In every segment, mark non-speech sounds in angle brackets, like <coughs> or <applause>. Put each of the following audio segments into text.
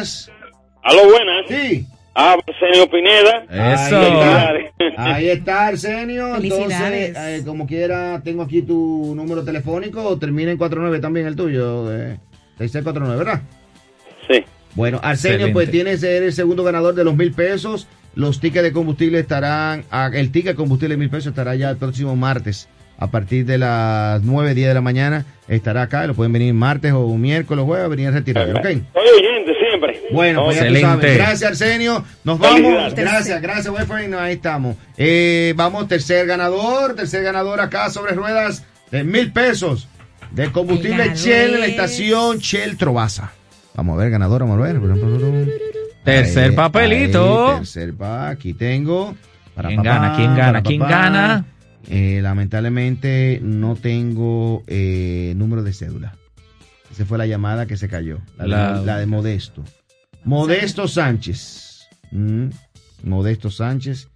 buenas. Aló, buenas. Sí. Ah, Arsenio Pineda. Eso. Ahí está, Ahí está Arsenio. Entonces, eh, como quiera, tengo aquí tu número telefónico. Termina en 49 también el tuyo. Eh, 6649, ¿verdad? Sí. Bueno, Arsenio, pues tiene ser el segundo ganador de los mil pesos. Los tickets de combustible estarán, ah, el ticket de combustible de mil pesos estará ya el próximo martes a partir de las 9, 10 de la mañana estará acá. Lo pueden venir martes o miércoles o jueves a venir a retirarlo, ¿ok? Soy oyente. Bueno, pues ya tú sabes. Gracias, Arsenio. Nos vamos. Gracias, gracias, Wayfaring. Ahí estamos. Eh, vamos, tercer ganador. Tercer ganador acá sobre ruedas de mil pesos de combustible Shell en la estación Shell Trovaza. Vamos a ver, ganador, vamos a ver. Tercer papelito. tercer pa, aquí tengo. Para ¿Quién gana? ¿Quién gana? ¿Quién gana? Eh, lamentablemente no tengo eh, número de cédula. Esa fue la llamada que se cayó. La, De, Modesto. Modesto Sánchez. Mm, Modesto Sánchez.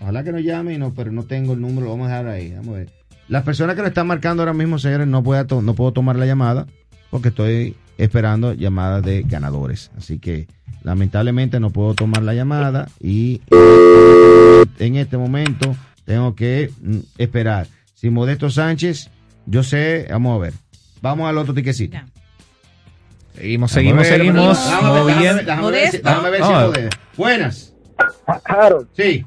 Ojalá que nos llame, no, pero no tengo el número. Vamos a dejar ahí. Vamos a ver. Las personas que nos están marcando ahora mismo, señores, no, puedo, no puedo tomar la llamada porque estoy esperando llamadas de ganadores. Así que lamentablemente no puedo tomar la llamada y en este momento tengo que mm, esperar. Si Modesto Sánchez, yo sé, vamos a ver. Vamos al otro tiquecito. Seguimos, seguimos, seguimos. Déjame ver, si Modesto. Buenas. Harold. Sí.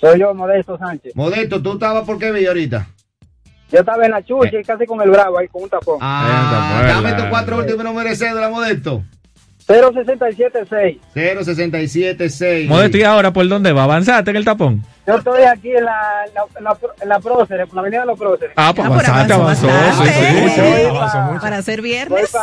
Soy yo, Modesto Sánchez. Modesto, ¿tú estabas por qué vi ahorita? Yo estaba en la chucha y casi con el bravo ahí, con un tapón. Ah, dame tus cuatro últimos números de la Modesto. 0676. 0676. Modesto, ¿y ahora por dónde va? ¿Avanzaste en el tapón? Yo estoy aquí en la, en la, en la, Próceres, por la avenida de los Próceres. Ah, pues ah, avanzaste, avanzó. avanzó, Para ser viernes. Voy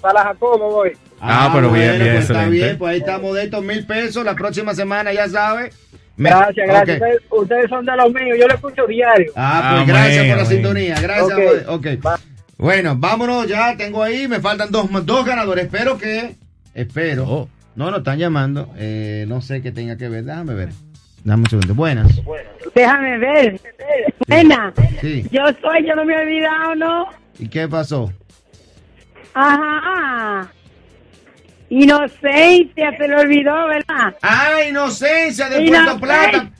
para la Jacobo, voy. Ah, pero bien, bien, pues Está bien, pues ahí está Modesto, mil pesos. La próxima semana, ya sabe. Gracias, gracias. Ustedes, son de los míos, yo lo escucho diario. Ah, pues gracias por la sintonía. Gracias. Ok. okay. Bueno, vámonos ya, tengo ahí, me faltan dos, dos ganadores. Espero que Espero. Oh. No, nos están llamando. Eh, no sé qué tenga que ver. Déjame ver. Dame un segundo. Buenas. Déjame ver. Buena. Sí. Yo soy, yo no me he olvidado, ¿no? ¿Y qué pasó? Ajá. Inocencia, se lo olvidó, ¿verdad? Ah, Inocencia de Puerto Plata.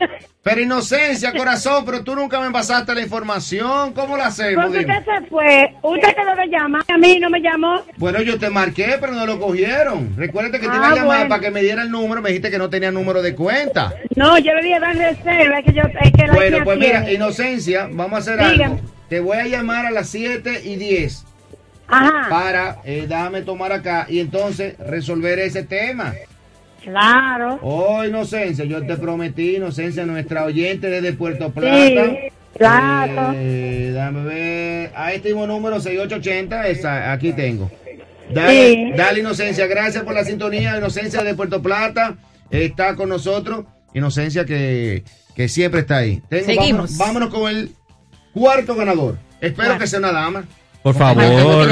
Pero Inocencia, corazón, pero tú nunca me pasaste la información. ¿Cómo la hacemos? Porque usted se fue. Usted quedó de llamar. A mí no me llamó. Bueno, yo te marqué, pero no lo cogieron. Recuérdate que te iba a ah, llamar para que me diera el número. Me dijiste que no tenía número de cuenta. No, yo le dije dar reserva. Es que yo, es que bueno, pues mira, Inocencia, vamos a hacer algo. Te voy a llamar a las 7 y 10 para, eh, déjame tomar acá y entonces resolver ese tema. Claro. Oh, Inocencia, yo te prometí, Inocencia, nuestra oyente desde Puerto Plata. Sí, claro. Eh, déjame ver. A este mismo número 6880, esa, aquí tengo. Dale, dale, Inocencia, gracias por la sintonía. Inocencia de Puerto Plata está con nosotros. Inocencia que, que siempre está ahí. Seguimos. Vámonos, con el cuarto ganador. Espero que sea una dama. Por favor.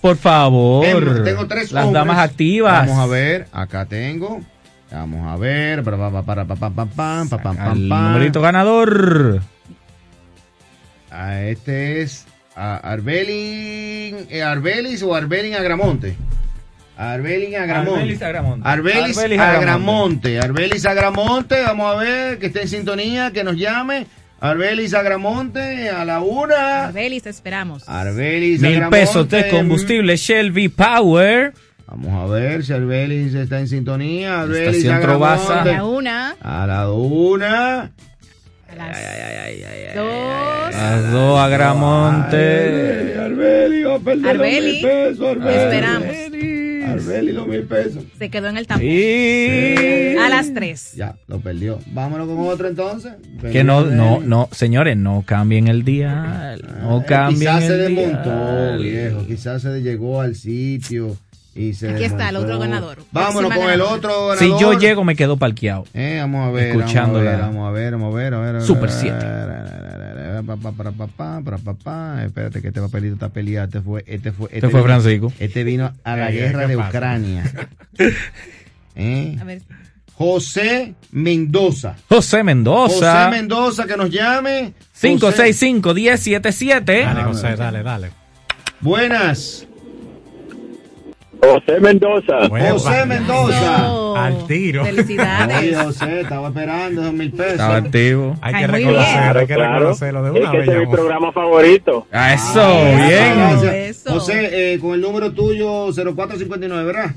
Por favor. Tengo, tres Las damas activas. Vamos a ver. Acá tengo. Vamos a ver. Para, para, para, El numerito ganador. Ah, este es Arbelin, eh, Arbelis o Arbelin Agramonte. Arbelin Agramonte. Arbelis Agramonte. Arbelis, Agramonte. Arbelis Agramonte. Vamos a ver que esté en sintonía, que nos llame. Arbelis Agramonte a la una. Arbelis, esperamos. Arbelis Mil pesos de combustible Shelby Power. Vamos a ver si Arbelis está en sintonía. Arbelis Estación Agramonte. A la una. A la una. A las dos. A las dos, Agramonte. Arbelis, va a perder Arbelis. Esperamos. Mil pesos. Se quedó en el tampón. Sí. A las tres. Ya, lo perdió. Vámonos con otro entonces. Que no, no, no, señores, no cambien el día. No cambien quizás se desmontó, viejo. Quizás se llegó al sitio. Y se Aquí está el otro ganador. Vámonos con el otro ganador. Si yo llego, me quedo parqueado. Eh, vamos a ver. Escuchándola. Vamos a ver, vamos a ver, vamos a ver. Super 7. Espérate que este papelito está peleado. Este fue, este fue, este, este fue Francisco. Este vino a la guerra de Ucrania. <laughs> ¿Eh? A ver. José Mendoza. José Mendoza. José Mendoza, que nos llame. 565-1077. Dale, José, dale, dale. Buenas. José Mendoza. José Mendoza. Al tiro. Felicidades. Oye, José, estaba esperando dos mil pesos. Estaba activo. Hay Ay, que reconocerlo, hay que reconocerlo de Es una que vez. ese es mi programa favorito. Ah, Eso, Ay, bien. Eso. José, eh, con el número tuyo 0459, ¿verdad?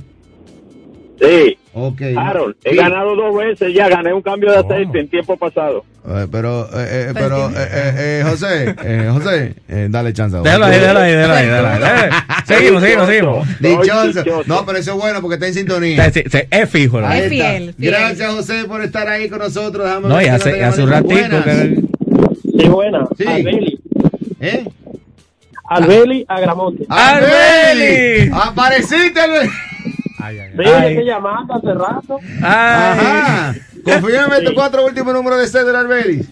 Sí. Ok. Harold, he Sí. ganado dos veces ya, gané un cambio de ¿Cómo? aceite en tiempo pasado. Eh, pero, eh, eh, Pues pero, eh, eh, eh, José, eh, José, eh, dale chance. Déjalo ahí, déjalo ahí, déjalo ahí. déjalo ahí. <laughs> Seguimos, seguimos, seguimos. Dichoso. No, pero eso es bueno porque está en sintonía. Es fijo. la Ahí Es está. fiel, fiel. Gracias, José, por estar ahí con nosotros. Déjame No, y hace, un ratito que... Sí, buena. Sí. Albeli. ¿Eh? Albeli Agramonte. ¡Arbeli! ¡Apareciste, Albeli! Ay, ay, ay. Sí, llamando hace rato. Ajá. Confírmame tus cuatro últimos números de cédula, Albeli.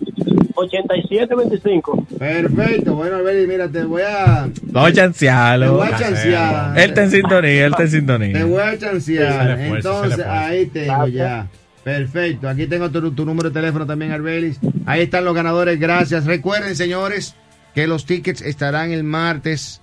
8725. Perfecto. Bueno, Albeli, mira, te voy a... Vamos a Te chancearlo. voy a chancear. Él está en sintonía, él está en Te sintonía. voy a Sí, chancear. sí, Entonces, ahí tengo ya. Perfecto. Aquí tengo tu, tu número de teléfono también, Arbelis. Ahí están los ganadores. Gracias. Recuerden, señores, que los tickets estarán el martes.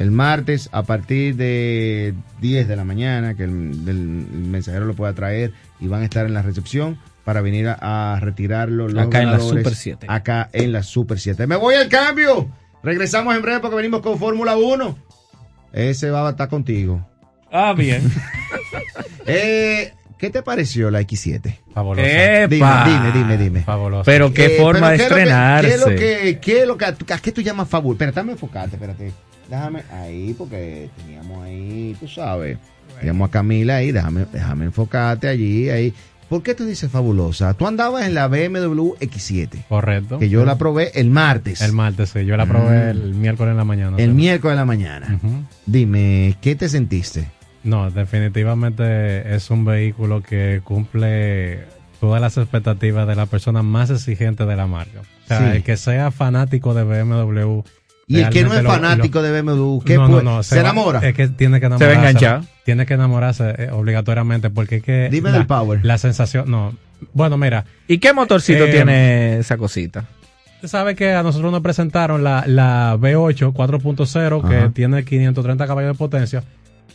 El martes a partir de 10 de la mañana, que el, mensajero lo pueda traer y van a estar en la recepción para venir a, a retirarlo. los Acá en la Super 7. Acá en la Super 7. Me voy al cambio. Regresamos en breve porque venimos con Fórmula 1. Ese va a estar contigo. Ah, bien. <laughs> Eh, ¿Qué te pareció la X7? Fabulosa. ¡Epa! Dime, dime, dime. Fabulosa. Pero qué Eh, forma de ¿qué es lo que- ¿Qué es lo estrenarse. que, qué es lo que, a qué tú llamas fabuloso? Espera, déjame enfocarte, espérate. Déjame ahí, porque teníamos ahí, tú sabes, teníamos a Camila ahí, déjame, déjame enfocarte allí, ahí. ¿Por qué tú dices fabulosa? Tú andabas en la BMW X7, Correcto. que yo la probé el martes. El martes, sí. Yo la probé Mm. el miércoles en la mañana. el miércoles de la mañana. Dime, ¿qué te sentiste? No, definitivamente es un vehículo que cumple todas las expectativas de la persona más exigente de la marca. O sea, Sí. el que sea fanático de BMW. Y el que no es lo- fanático de BMW, ¿qué no, no, no, se, va- enamora? Es que tiene que va a enamorarse. enganchar. Tiene que enamorarse eh, obligatoriamente porque es que... Dime la, del power. La sensación, no. Bueno, mira, ¿Y qué motorcito Eh, tiene esa cosita? Tú sabes que a nosotros nos presentaron la, la V8 4.0 que tiene 530 caballos de potencia.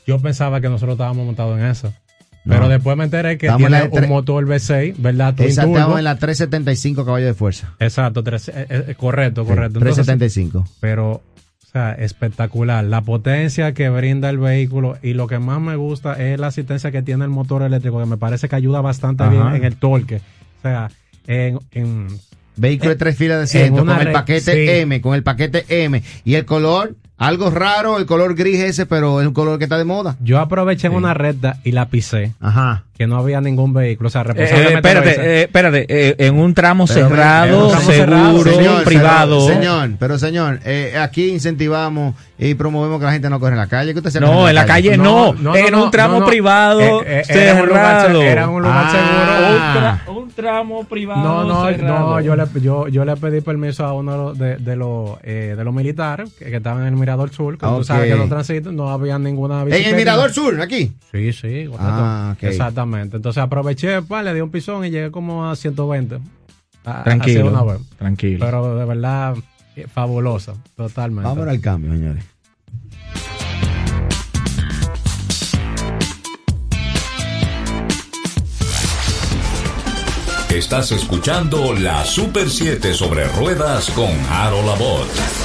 Yo pensaba que nosotros estábamos montados en eso. Pero No. después me enteré que Estamos tiene un motor V6, ¿verdad? Turbo. estamos en la 375 caballos de fuerza. Exacto, tres- eh, eh, correcto, Sí, correcto. Entonces, 375. pero, o sea, espectacular. La potencia que brinda el vehículo y lo que más me gusta es la asistencia que tiene el motor eléctrico, que me parece que ayuda bastante Ajá. bien en el torque. O sea, en, en- Vehículo de tres filas de asiento con el paquete sí. M, con el paquete M. Y el color, algo raro, el color gris ese, pero es un color que está de moda. yo aproveché en una recta y la pisé. Ajá. Que no había ningún vehículo. O sea, Eh, responsablemente lo hice. espérate, eh, espérate, eh, en un tramo Pero, cerrado, en un tramo cerrado, seguro, Señor, privado. señor, pero señor, eh, aquí incentivamos y promovemos que la gente no corra en la calle. ¿Qué usted se No, corre en la calle no, No, no, en no, un tramo no, no. privado Eh, eh, era un lugar se- cerrado. era un lugar Ah. seguro. Un tra- un tramo privado No, no, cerrado. no, yo le, yo, yo le pedí permiso a uno de, de los, eh, de los militares que, que estaban en el Mirador Sur, que tú sabes que los transitos no había ninguna En bicicleta. el Mirador Sur, aquí. Sí, sí. Ah, ok. Exactamente. Entonces aproveché, pa, le di un pisón y llegué como a 120. A- a- Tranquilo, así una vez. tranquilo. Pero de verdad, eh, fabulosa, totalmente. Vamos al cambio, señores. Estás escuchando la Super 7 sobre ruedas con Harold Abbott.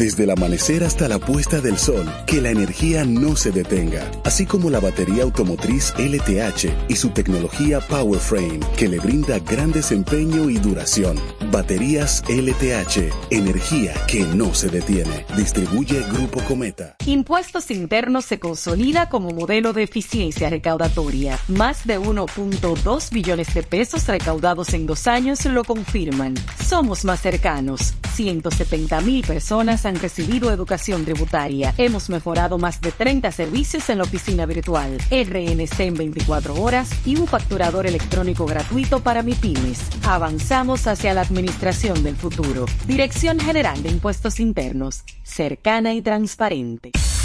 Desde el amanecer hasta la puesta del sol, que la energía no se detenga, así como la batería automotriz LTH y su tecnología PowerFrame, que le brinda gran desempeño y duración. Baterías LTH, energía que no se detiene. Distribuye Grupo Cometa. Impuestos Internos se consolida como modelo de eficiencia recaudatoria. Más de 1.2 billones de pesos recaudados en dos años lo confirman. Somos más cercanos. 170 mil personas han recibido educación tributaria. Hemos mejorado más de 30 servicios en la oficina virtual, RNC en 24 horas y un facturador electrónico gratuito para MIPIMES. Avanzamos hacia la administración del futuro. Dirección General de Impuestos Internos, cercana y transparente.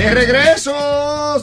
De regreso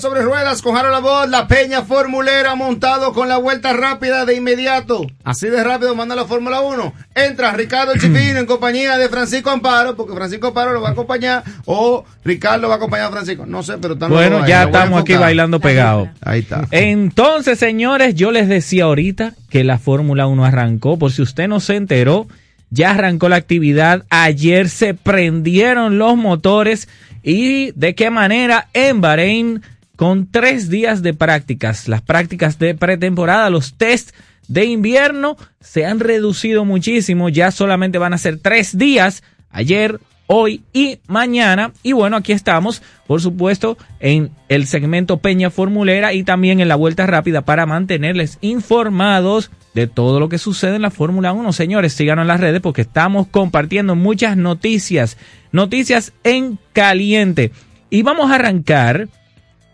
sobre ruedas con Harold Labor, la peña formulera montado con la vuelta rápida de inmediato. Así de rápido manda la Fórmula 1. Entra Ricardo Chipino <clears throat> en compañía de Francisco Amparo, porque Francisco Amparo lo va a acompañar, o Ricardo va a acompañar a Francisco. No sé, pero estamos Bueno, ya estamos aquí bailando pegados. Ahí está. Entonces, señores, yo les decía ahorita que la Fórmula 1 arrancó. Por si usted no se enteró, ya arrancó la actividad. Ayer se prendieron los motores. ¿Y de qué manera? En Bahrein, con tres días de prácticas. Las prácticas de pretemporada, los test de invierno se han reducido muchísimo. Ya solamente van a ser tres días. Ayer, hoy y mañana. Y bueno, aquí estamos, por supuesto, en el segmento Peña Formulera y también en la vuelta rápida para mantenerles informados de todo lo que sucede en la Fórmula 1. Señores, síganos en las redes porque estamos compartiendo muchas noticias, noticias en caliente. Y vamos a arrancar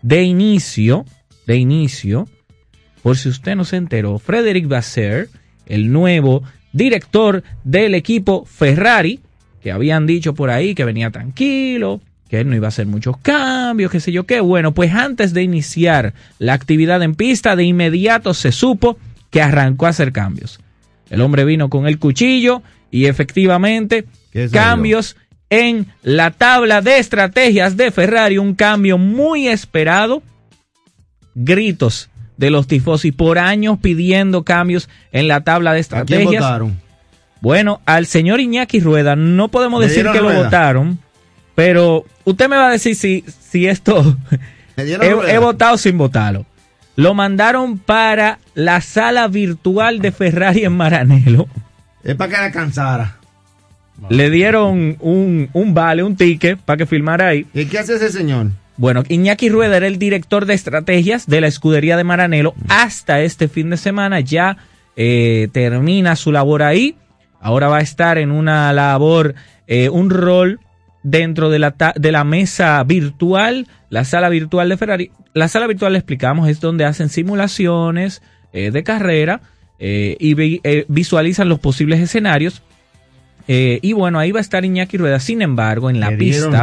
de inicio, de inicio, por si usted no se enteró, Frederic Basser, el nuevo director del equipo Ferrari, que habían dicho por ahí que venía tranquilo, que él no iba a hacer muchos cambios, qué sé yo qué. Bueno, pues antes de iniciar la actividad en pista, de inmediato se supo que arrancó a hacer cambios. El hombre vino con el cuchillo y efectivamente cambios en la tabla de estrategias de Ferrari, un cambio muy esperado. Gritos de los tifosi por años pidiendo cambios en la tabla de ¿A quién estrategias. votaron? Bueno, al señor Iñaki Rueda no podemos ¿Le decir que lo votaron, pero usted me va a decir si, si esto <laughs> ¿Le dieron he, he votado sin votarlo. Lo mandaron para la sala virtual de Ferrari en Maranelo. Es para que la cansara. Le dieron un, un vale, un ticket para que filmara ahí. ¿Y qué hace ese señor? Bueno, Iñaki Rueda era el director de estrategias de la escudería de Maranelo hasta este fin de semana. Ya eh, termina su labor ahí. Ahora va a estar en una labor, eh, un rol dentro de la, de la mesa virtual, la sala virtual de Ferrari. La sala virtual, le explicamos, es donde hacen simulaciones eh, de carrera eh, y vi- visualizan los posibles escenarios. Eh, y bueno, ahí va a estar Iñaki Rueda. Sin embargo, en la pista,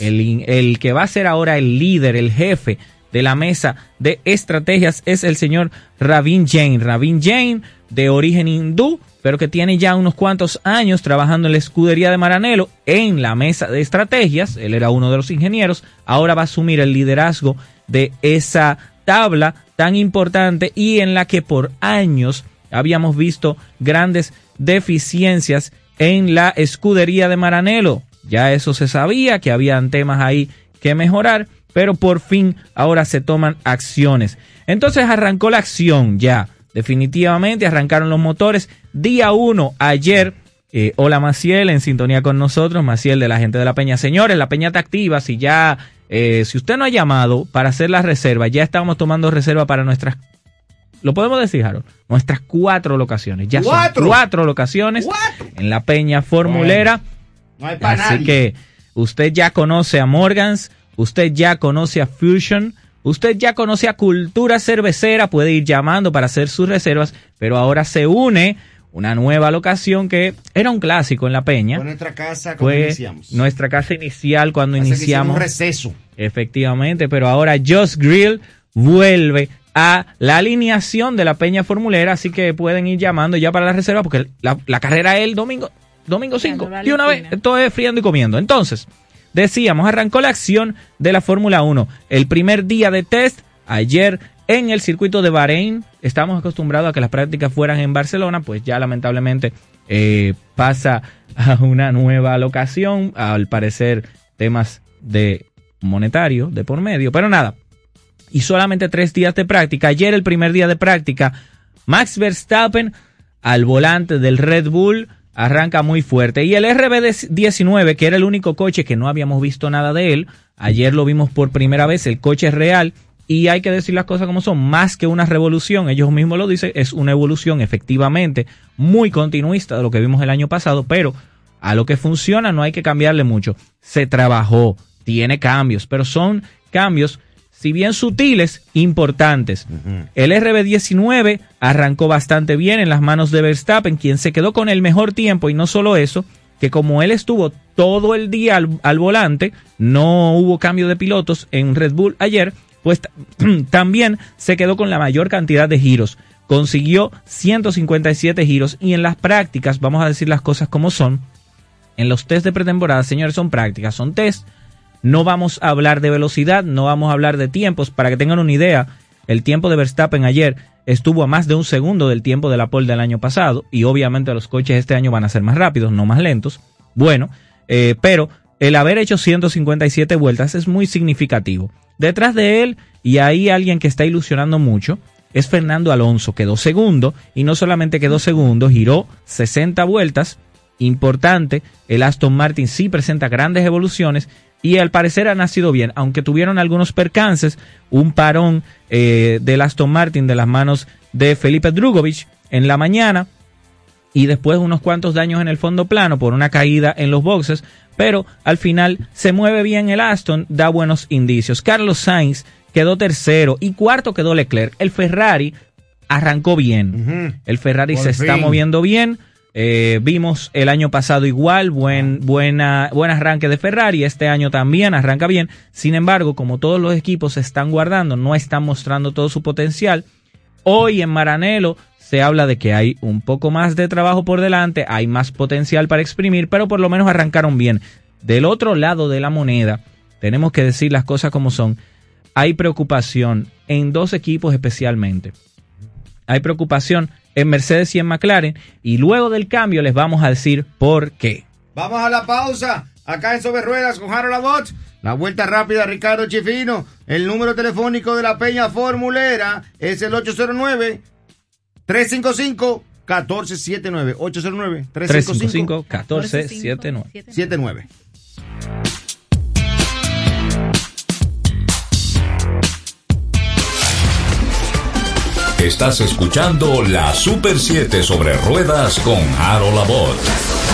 el, el que va a ser ahora el líder, el jefe de la mesa de estrategias es el señor Ravin Jain. Ravin Jain, de origen hindú, pero que tiene ya unos cuantos años trabajando en la escudería de Maranelo en la mesa de estrategias. Él era uno de los ingenieros. Ahora va a asumir el liderazgo de esa tabla tan importante y en la que por años habíamos visto grandes deficiencias en la escudería de Maranelo. Ya eso se sabía, que habían temas ahí que mejorar, pero por fin ahora se toman acciones. Entonces arrancó la acción ya, definitivamente arrancaron los motores. Día 1, ayer, eh, hola Maciel, en sintonía con nosotros, Maciel de la gente de la Peña. Señores, la Peña está activa, si ya eh, si usted no ha llamado para hacer la reserva, ya estamos tomando reserva para nuestras lo podemos decir, Harold. Nuestras cuatro locaciones. Ya ¿Cuatro? son cuatro locaciones en la Peña Formulera. No hay para Así nadie. que usted ya conoce a Morgans, usted ya conoce a Fusion, usted ya conoce a Cultura Cervecera, puede ir llamando para hacer sus reservas, pero ahora se une una nueva locación que era un clásico en la Peña. Fue nuestra casa cuando Fue iniciamos. nuestra casa inicial cuando iniciamos. un receso. Efectivamente, pero ahora Just Grill vuelve a la alineación de la Peña Formulera, así que pueden ir llamando ya para la reserva porque la, la carrera es el domingo, domingo 5. Y una vez, esto es friando y comiendo. Entonces, decíamos, arrancó la acción de la Fórmula 1. El primer día de test, ayer en el circuito de Bahrein, estamos acostumbrados a que las prácticas fueran en Barcelona, pues ya lamentablemente eh, pasa a una nueva locación, al parecer temas de monetario de por medio, pero nada, y solamente tres días de práctica. Ayer el primer día de práctica, Max Verstappen al volante del Red Bull arranca muy fuerte. Y el RB19, que era el único coche que no habíamos visto nada de él, ayer lo vimos por primera vez, el coche es real. Y hay que decir las cosas como son, más que una revolución, ellos mismos lo dicen, es una evolución efectivamente muy continuista de lo que vimos el año pasado, pero a lo que funciona no hay que cambiarle mucho. Se trabajó, tiene cambios, pero son cambios si bien sutiles, importantes. El RB19 arrancó bastante bien en las manos de Verstappen, quien se quedó con el mejor tiempo y no solo eso, que como él estuvo todo el día al, al volante, no hubo cambio de pilotos en Red Bull ayer, pues <clears throat> también se quedó con la mayor cantidad de giros. Consiguió 157 giros y en las prácticas, vamos a decir las cosas como son, en los test de pretemporada, señores, son prácticas, son test no vamos a hablar de velocidad, no vamos a hablar de tiempos. Para que tengan una idea, el tiempo de Verstappen ayer estuvo a más de un segundo del tiempo de la pole del año pasado y obviamente los coches este año van a ser más rápidos, no más lentos. Bueno, eh, pero el haber hecho 157 vueltas es muy significativo. Detrás de él, y ahí alguien que está ilusionando mucho, es Fernando Alonso. Quedó segundo y no solamente quedó segundo, giró 60 vueltas. Importante, el Aston Martin sí presenta grandes evoluciones y al parecer ha nacido bien, aunque tuvieron algunos percances, un parón eh, del Aston Martin de las manos de Felipe Drugovich en la mañana y después unos cuantos daños en el fondo plano por una caída en los boxes, pero al final se mueve bien el Aston, da buenos indicios. Carlos Sainz quedó tercero y cuarto quedó Leclerc. El Ferrari arrancó bien. El Ferrari Por se está moviendo bien. Eh, vimos el año pasado igual, buen, buena, buen arranque de Ferrari, este año también arranca bien. Sin embargo, como todos los equipos se están guardando, no están mostrando todo su potencial, hoy en Maranelo se habla de que hay un poco más de trabajo por delante, hay más potencial para exprimir, pero por lo menos arrancaron bien. Del otro lado de la moneda, tenemos que decir las cosas como son, hay preocupación en dos equipos especialmente. Hay preocupación en Mercedes y en McLaren y luego del cambio les vamos a decir por qué. Vamos a la pausa. Acá en Sobre Ruedas con Harold Labot. La vuelta rápida, Ricardo Chifino. El número telefónico de la Peña Formulera es el 809-355-1479. 809-355-1479. 355-1479. Estás escuchando la Super 7 sobre ruedas con Harold Labot.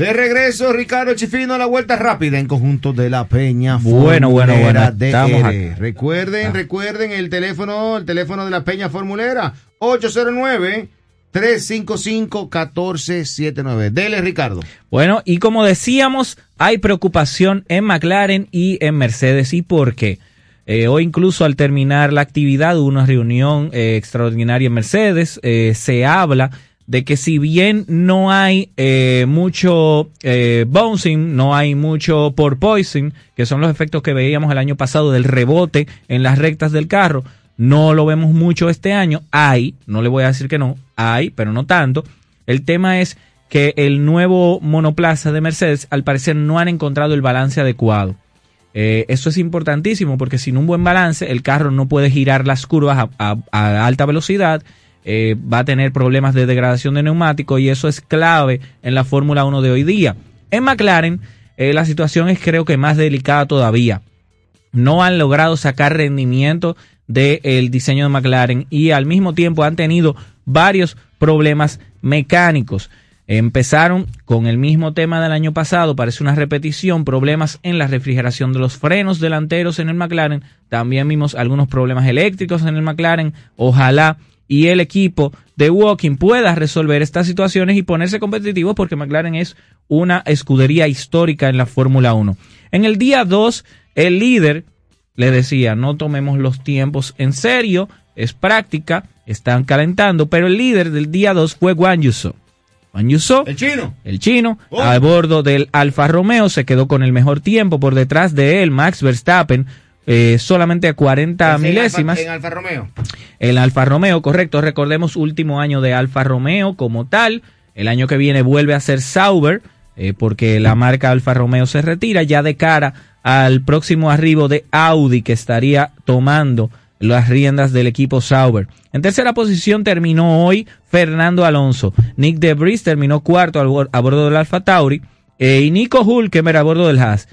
De regreso, Ricardo Chifino a la vuelta rápida en conjunto de la Peña. Bueno, bueno, bueno. DR. acá. Recuerden, Ah. recuerden el teléfono, el teléfono de la Peña Formulera, 809 355 1479. Dele, Ricardo. Bueno, y como decíamos, hay preocupación en McLaren y en Mercedes. ¿Y por qué? Eh, hoy incluso al terminar la actividad una reunión eh, extraordinaria en Mercedes. eh, se habla de que si bien no hay eh, mucho eh, bouncing, no hay mucho porpoising, que son los efectos que veíamos el año pasado del rebote en las rectas del carro, no lo vemos mucho este año. Hay, no le voy a decir que no, hay, pero no tanto. El tema es que el nuevo monoplaza de Mercedes al parecer no han encontrado el balance adecuado. Eh, eso es importantísimo porque sin un buen balance el carro no puede girar las curvas a, alta velocidad, eh, va a tener problemas de degradación de neumático y eso es clave en la Fórmula 1 de hoy día. En McLaren eh, la situación es creo que más delicada todavía. No han logrado sacar rendimiento del diseño de McLaren y al mismo tiempo han tenido varios problemas mecánicos. Empezaron con el mismo tema del año pasado, parece una repetición, problemas en la refrigeración de los frenos delanteros en el McLaren, también vimos algunos problemas eléctricos en el McLaren, ojalá y el equipo de Walking pueda resolver estas situaciones y ponerse competitivos porque McLaren es una escudería histórica en la Fórmula 1. En el día 2, el líder le decía, no tomemos los tiempos en serio, es práctica, están calentando, pero el líder del día 2 fue Guan Yuso. Guan Yuso, El chino. el chino, a bordo del Alfa Romeo, se quedó con el mejor tiempo por detrás de él, Max Verstappen, eh, solamente a 40 En milésimas. Alfa- En Alfa Romeo. El Alfa Romeo, correcto. Recordemos último año de Alfa Romeo como tal. El año que viene vuelve a ser Sauber eh, porque la marca Alfa Romeo se retira ya de cara al próximo arribo de Audi que estaría tomando las riendas del equipo Sauber. En tercera posición terminó hoy Fernando Alonso. Nick Debris terminó cuarto a bordo del Alfa Tauri eh, y Nico Hulkenberg a bordo del Haas.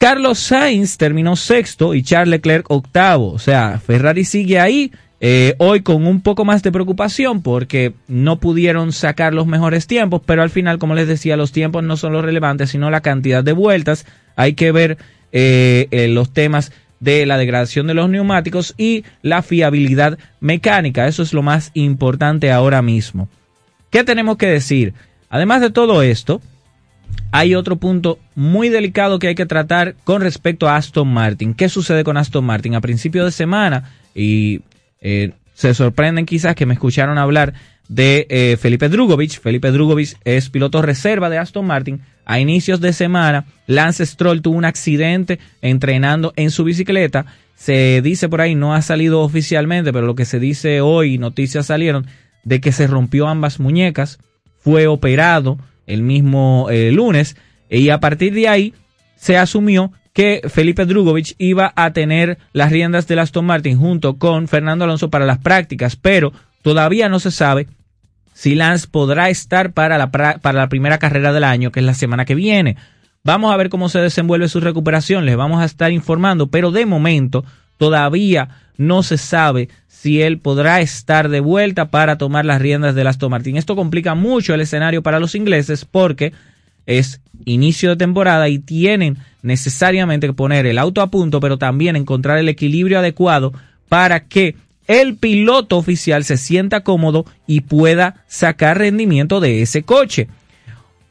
Carlos Sainz terminó sexto y Charles Leclerc octavo. O sea, Ferrari sigue ahí. eh, hoy con un poco más de preocupación porque no pudieron sacar los mejores tiempos, pero al final, como les decía, los tiempos no son los relevantes, sino la cantidad de vueltas. Hay que ver eh, eh, los temas de la degradación de los neumáticos y la fiabilidad mecánica. Eso es lo más importante ahora mismo. ¿Qué tenemos que decir? Además de todo esto, hay otro punto muy delicado que hay que tratar con respecto a Aston Martin. ¿Qué sucede con Aston Martin? A principio de semana, y eh, se sorprenden quizás que me escucharon hablar de eh, Felipe Drugovich. Felipe Drugovich es piloto reserva de Aston Martin. A inicios de semana, Lance Stroll tuvo un accidente entrenando en su bicicleta. Se dice por ahí, no ha salido oficialmente, pero lo que se dice hoy, noticias salieron, de que se rompió ambas muñecas, fue operado el mismo eh, lunes y a partir de ahí se asumió que Felipe Drugovich iba a tener las riendas del Aston Martin junto con Fernando Alonso para las prácticas, pero todavía no se sabe si Lance podrá estar para la, para la primera carrera del año, que es la semana que viene. Vamos a ver cómo se desenvuelve su recuperación, les vamos a estar informando, pero de momento todavía no se sabe si él podrá estar de vuelta para tomar las riendas del Aston Martin. Esto complica mucho el escenario para los ingleses porque es inicio de temporada y tienen necesariamente que poner el auto a punto, pero también encontrar el equilibrio adecuado para que el piloto oficial se sienta cómodo y pueda sacar rendimiento de ese coche.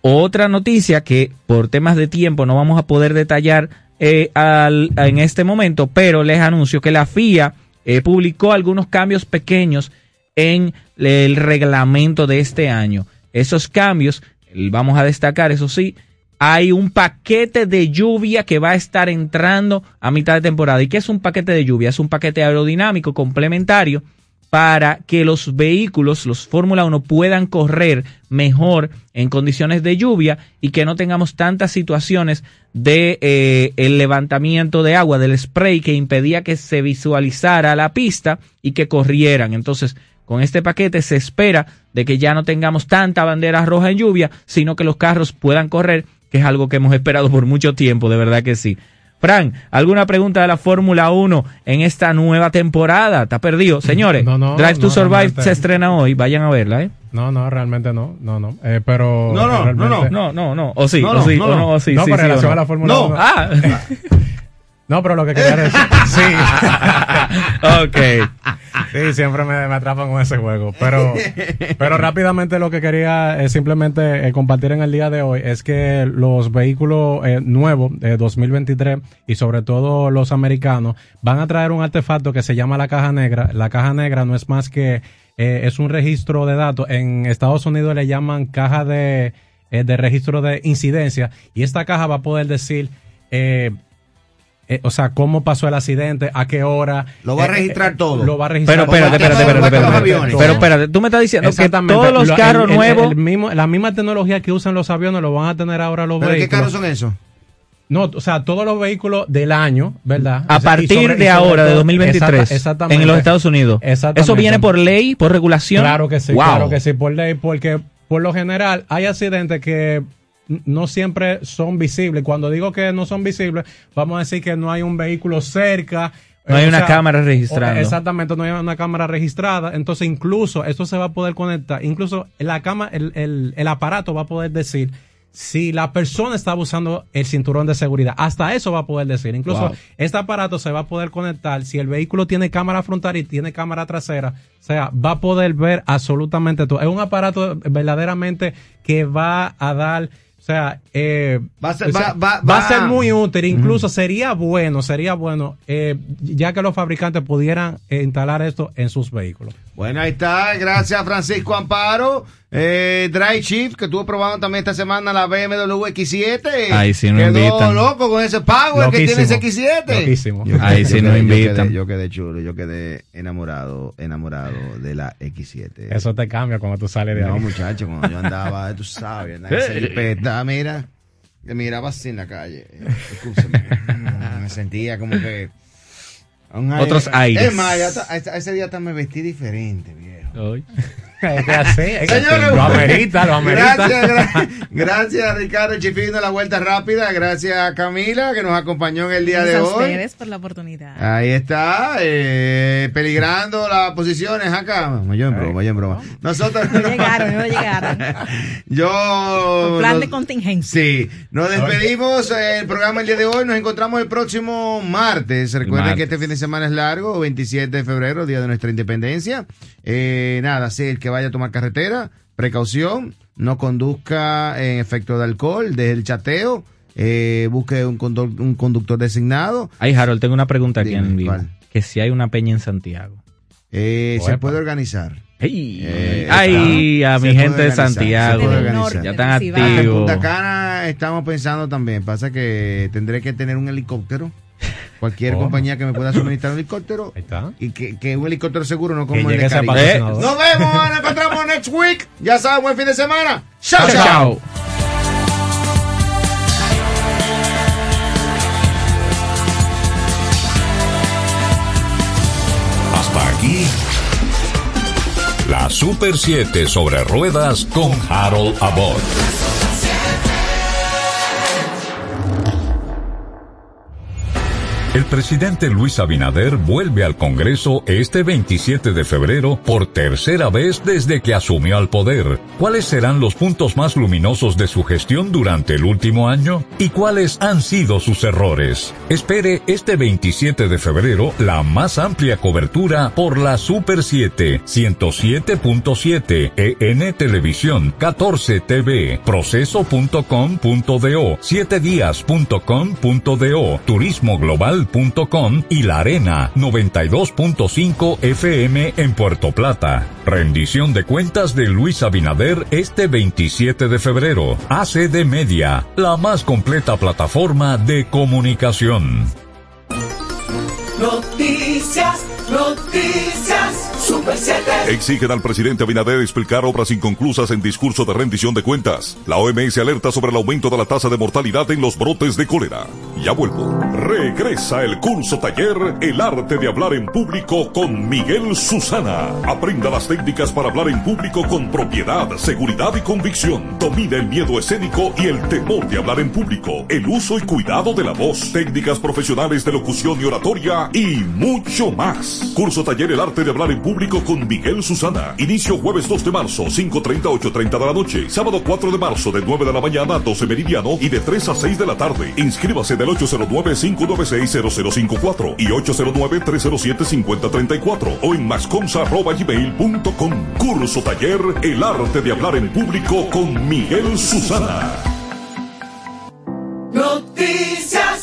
Otra noticia que por temas de tiempo no vamos a poder detallar eh, al- en este momento, pero les anuncio que la FIA eh, publicó algunos cambios pequeños en el reglamento de este año. Esos cambios, vamos a destacar, eso sí, hay un paquete de lluvia que va a estar entrando a mitad de temporada. ¿Y qué es un paquete de lluvia? Es un paquete aerodinámico complementario para que los vehículos, los Fórmula 1, puedan correr mejor en condiciones de lluvia y que no tengamos tantas situaciones de eh, el levantamiento de agua, del spray que impedía que se visualizara la pista y que corrieran. Entonces, con este paquete se espera de que ya no tengamos tanta bandera roja en lluvia, sino que los carros puedan correr, que es algo que hemos esperado por mucho tiempo, de verdad que sí. Fran, ¿alguna pregunta de la Fórmula 1 en esta nueva temporada? ¿Está perdido? <laughs> Señores, No, no, Drive to no, Survive realmente. se estrena hoy, vayan a verla, ¿eh? No, no, realmente no, no, no. Eh, pero No, no, realmente- no, no. No, no, no. O sí, No, o no, sí, no, o no. no, o sí, No, sí, pero sí, relación no. a la Fórmula No, 1. ah. <laughs> <laughs> No, pero lo que quería decir. <laughs> sí. ok. Sí, siempre me, me atrapan con ese juego. Pero, pero rápidamente lo que quería eh, simplemente eh, compartir en el día de hoy es que los vehículos eh, nuevos de 2023 y sobre todo los americanos van a traer un artefacto que se llama la caja negra. La caja negra no es más que es un registro de datos. En Estados Unidos le llaman caja de, eh, de registro de incidencia y esta caja va a poder decir eh, eh, o sea, cómo pasó el accidente, a qué hora. Lo va a Eh, registrar eh, todo. Lo va a registrar Pero espérate, espérate, espérate, espérate, espérate. Pero espérate, tú me estás diciendo que todos los Lo- carros el- el- nuevos- el mismo- la misma tecnología que usan los aviones lo van a tener ahora los ¿Pero qué carros son esos? No, o sea, todos los vehículos del año, ¿verdad? A O sea, y partir sobre- de ahora, de todo- 2023, Exacta- exactamente. en los Estados Unidos. Exactamente. ¿Eso viene por ley, por regulación? Claro que sí, Wow. claro que sí, por ley, porque por lo general hay accidentes que no siempre son visibles. Cuando digo que no son visibles, vamos a decir que no hay un vehículo cerca. No hay eh, una cámara registrando. o- Exactamente, no hay una cámara registrada. Entonces, incluso esto se va a poder conectar. Incluso la cama, el, el- el aparato va a poder decir si la persona estaba usando el cinturón de seguridad. Hasta eso va a poder decir. Incluso Wow. este aparato se va a poder conectar si el vehículo tiene cámara frontal y tiene cámara trasera. O sea, va a poder ver absolutamente todo. Es un aparato verdaderamente que va a dar. O sea, eh, Va a ser- o sea, va- va- va a va- ser muy útil. Incluso sería bueno, sería bueno, eh, ya que los fabricantes pudieran instalar esto en sus vehículos. Bueno, ahí está. Gracias, Francisco Amparo. Eh, Drive Shift, que estuvo probando también esta semana la BMW X7. Ahí sí nos Quedó invitan. loco con ese power que tiene ese Loquísimo. X7. Loquísimo. Yo Ahí sí nos yo invitan. quedé- Yo quedé chulo, yo quedé enamorado, enamorado de la X7. Eso te cambia cuando tú sales de No, ahí. muchacho, cuando yo andaba, tú sabes, en esa <laughs> mira, que miraba así en la calle. escúchame, <laughs> me sentía como que... un aire- Otros aires. Es más, ya hasta- ese- ese día hasta me vestí diferente, viejo. Es que así, es que Señores, lo amerita, lo amerita. Gracias, gra- gracias a Ricardo Chifino, la vuelta rápida. Gracias a Camila, que nos acompañó en el día de Gracias a hoy. ustedes por la oportunidad. Ahí está, eh, peligrando las posiciones acá. Yo en broma, yo en broma. Nosotros No llegaron, no llegaron. <laughs> Yo. Con plan nos- de contingencia. Sí, nos despedimos eh, el programa el día de hoy. Nos encontramos el próximo martes. Recuerden martes. que este fin de semana es largo, 27 de febrero, día de nuestra independencia. Eh, nada, sí, el que vaya a tomar carretera, precaución, no conduzca en efecto de alcohol, deje el chateo, eh, busque un, condu- un conductor designado. Ay, Harold, tengo una pregunta aquí Dime, en vivo. ¿cuál? Que si hay una peña en Santiago. Eh, se puede organizar. Ay, Eh, ay, a mi gente de Santiago. se puede organizar. Ya están en activos. Punta Cana estamos pensando también. Pasa que tendré que tener un helicóptero. Cualquier Oh. compañía que me pueda <coughs> suministrar un helicóptero. Y que, que un helicóptero seguro, no como Que el de Caribe. patrocinador. Nos vemos, nos encontramos next week. Ya saben, buen fin de semana. Chao, Chao, chao. chao. Hasta aquí. La Super 7 sobre ruedas con Harold Abbott. El presidente Luis Abinader vuelve al Congreso este 27 de febrero por tercera vez desde que asumió al poder. ¿Cuáles serán los puntos más luminosos de su gestión durante el último año? ¿Y cuáles han sido sus errores? Espere este 27 de febrero la más amplia cobertura por la Super 7, 107.7, EN Televisión, 14 TV, proceso.com.do, 7días.com.do, y la Arena 92.5 FM en Puerto Plata. Rendición de cuentas de Luis Abinader este 27 de febrero. ACD Media, la más completa plataforma de comunicación. Noticias, noticias. Super 7. Exigen al presidente Abinader explicar obras inconclusas en discurso de rendición de cuentas. La OMS alerta sobre el aumento de la tasa de mortalidad en los brotes de cólera. Ya vuelvo. Regresa el curso taller El arte de hablar en público con Miguel Susana. Aprenda las técnicas para hablar en público con propiedad, seguridad y convicción. Domina el miedo escénico y el temor de hablar en público. El uso y cuidado de la voz. Técnicas profesionales de locución y oratoria y mucho más. Curso taller El arte de hablar en público con Miguel Susana. Inicio jueves 2 de marzo, 5.30 8.30 de la noche. Sábado 4 de marzo, de 9 de la mañana a 12 meridiano y de 3 a 6 de la tarde. Inscríbase del 809-596-0054 y 809-307-5034 o en mascomsa.gmail.com. Curso taller El arte de hablar en público con Miguel Susana.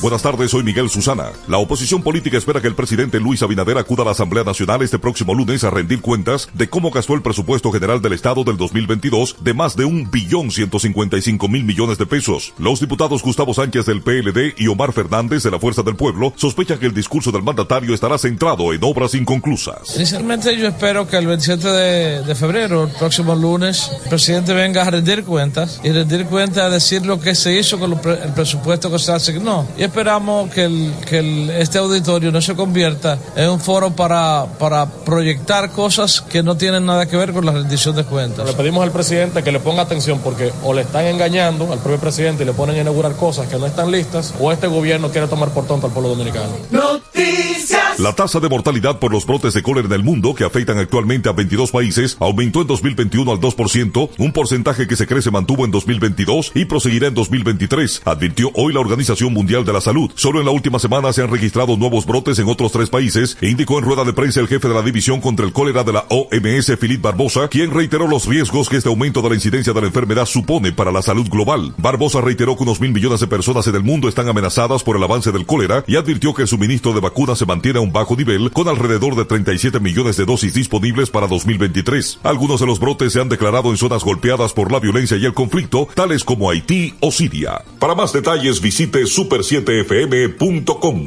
Buenas tardes, soy Miguel Susana. La oposición política espera que el presidente Luis Abinader acuda a la Asamblea Nacional este próximo lunes a rendir cuentas de cómo gastó el presupuesto general del Estado del 2022 de más de un billón 155 mil millones de pesos. Los diputados Gustavo Sánchez del PLD y Omar Fernández de la Fuerza del Pueblo sospechan que el discurso del mandatario estará centrado en obras inconclusas. Inicialmente yo espero que el 27 de, febrero, el próximo lunes, el presidente venga a rendir cuentas y rendir cuentas a decir lo que se hizo con el presupuesto que se asignó. Y esperamos que, el, que el- este auditorio no se convierta en un foro para, para proyectar cosas que no tienen nada que ver con la rendición de cuentas. Le pedimos al presidente que le ponga atención porque o le están engañando al propio presidente y le ponen a inaugurar cosas que no están listas o este gobierno quiere tomar por tonto al pueblo dominicano. Noticias. La tasa de mortalidad por los brotes de cólera en el mundo, que afectan actualmente a 22 países, aumentó en 2021 al 2%, un porcentaje que se cree se mantuvo en 2022 y proseguirá en 2023, advirtió hoy la Organización Mundial de la Salud. Solo en la última semana se han registrado nuevos brotes en otros tres países, e indicó en rueda de prensa el jefe de la División contra el Cólera de la OMS, Philip Barbosa, quien reiteró los riesgos que este aumento de la incidencia de la enfermedad supone para la salud global. Barbosa reiteró que unos mil millones de personas en el mundo están amenazadas por el avance del cólera y advirtió que el suministro de vacunas se mantiene a un bajo nivel, con alrededor de 37 millones de dosis disponibles para 2023. Algunos de los brotes se han declarado en zonas golpeadas por la violencia y el conflicto, tales como Haití o Siria. Para más detalles visite super7fm.com.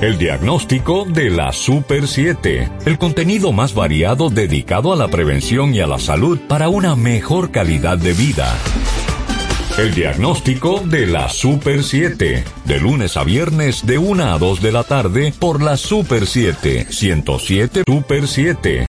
El diagnóstico de la Super 7, el contenido más variado dedicado a la prevención y a la salud para una mejor calidad de vida. El diagnóstico de la Super 7, de lunes a viernes de 1 a 2 de la tarde por la Super 7, 107 Super 7,